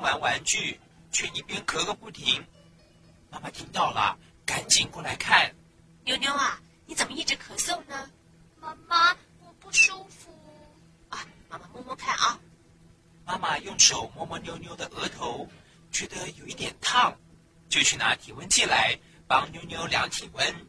玩玩具，却一边咳个不停。妈妈听到了，赶紧过来看。妞妞啊，你怎么一直咳嗽呢？妈妈，我不舒服。啊，妈妈摸摸看啊。妈妈用手摸摸妞妞的额头，觉得有一点烫，就去拿体温计来帮妞妞量体温。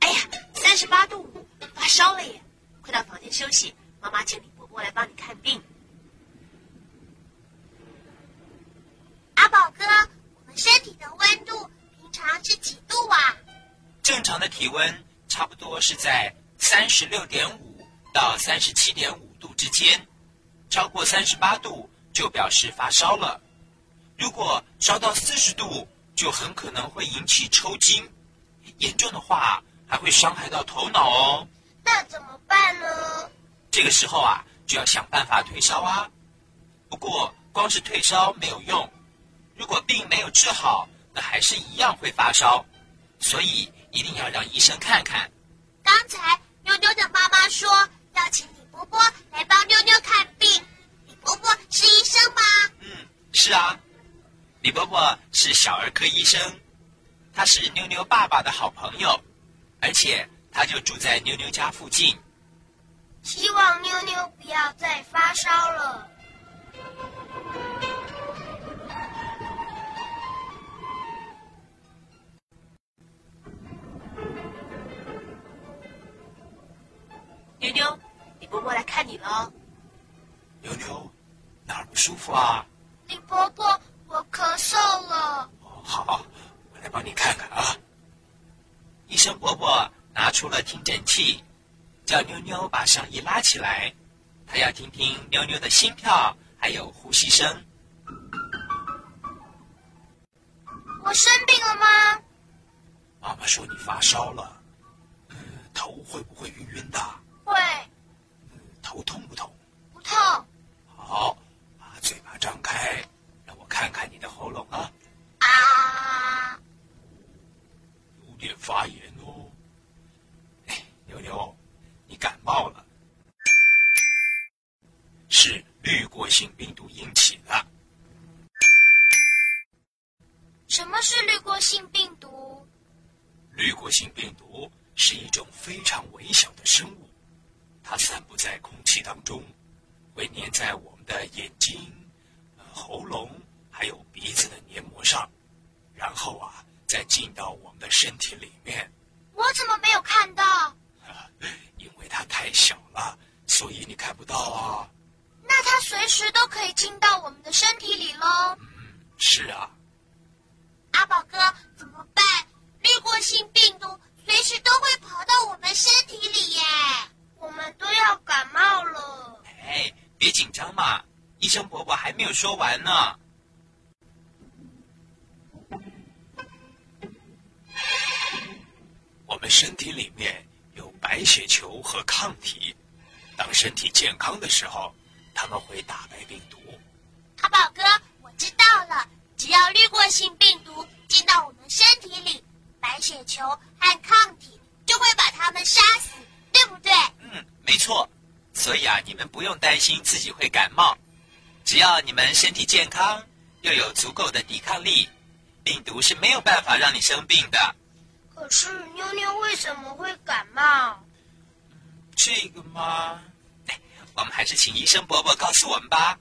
哎呀，三十八度五，发烧了耶！休息，妈妈请李伯伯来帮你看病。阿宝哥，我们身体的温度平常是几度啊？正常的体温差不多是在三十六点五到三十七点五度之间，超过三十八度就表示发烧了。如果烧到四十度，就很可能会引起抽筋，严重的话还会伤害到头脑哦。那怎么办呢？这个时候啊，就要想办法退烧啊。不过光是退烧没有用，如果病没有治好，那还是一样会发烧。所以一定要让医生看看。刚才妞妞的妈妈说要请李伯伯来帮妞妞看病。李伯伯是医生吗？嗯，是啊。李伯伯是小儿科医生，他是妞妞爸爸的好朋友，而且。他就住在妞妞家附近。希望妞妞不要再发烧了。妞妞，李伯伯来看你了。妞妞，哪儿不舒服啊？李伯伯，我咳嗽了。哦，好，我来帮你看看啊。医生伯伯。拿出了听诊器，叫妞妞把上衣拉起来，他要听听妞妞的心跳还有呼吸声。我生病了吗？妈妈说你发烧了，头会不会晕晕的？是滤过性病毒引起的。什么是滤过性病毒？滤过性病毒是一种非常微小的生物，它散布在空气当中，会粘在我们的眼睛、喉咙还有鼻子的黏膜上，然后啊，再进到我们的身体里面。我怎么没有看到？因为它太小了，所以你看不到啊。随时都可以进到我们的身体里喽。嗯，是啊。阿宝哥，怎么办？滤过性病毒随时都会跑到我们身体里耶，我们都要感冒了。哎，别紧张嘛，医生伯伯还没有说完呢。我们身体里面有。白血球和抗体，当身体健康的时候，他们会打败病毒。阿宝哥，我知道了，只要滤过性病毒进到我们身体里，白血球和抗体就会把它们杀死，对不对？嗯，没错。所以啊，你们不用担心自己会感冒，只要你们身体健康，又有足够的抵抗力，病毒是没有办法让你生病的。可是妞妞为什么会感冒？这个嘛，我们还是请医生伯伯告诉我们吧。